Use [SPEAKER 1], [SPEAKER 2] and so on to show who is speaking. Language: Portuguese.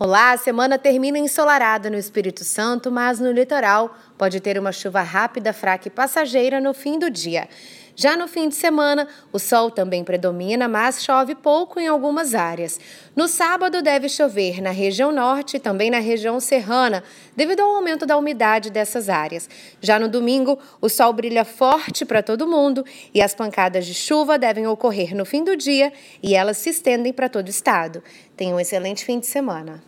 [SPEAKER 1] Olá, a semana termina ensolarada no Espírito Santo, mas no litoral pode ter uma chuva rápida, fraca e passageira no fim do dia. Já no fim de semana, o sol também predomina, mas chove pouco em algumas áreas. No sábado, deve chover na região norte e também na região serrana, devido ao aumento da umidade dessas áreas. Já no domingo, o sol brilha forte para todo mundo e as pancadas de chuva devem ocorrer no fim do dia e elas se estendem para todo o estado. Tenha um excelente fim de semana.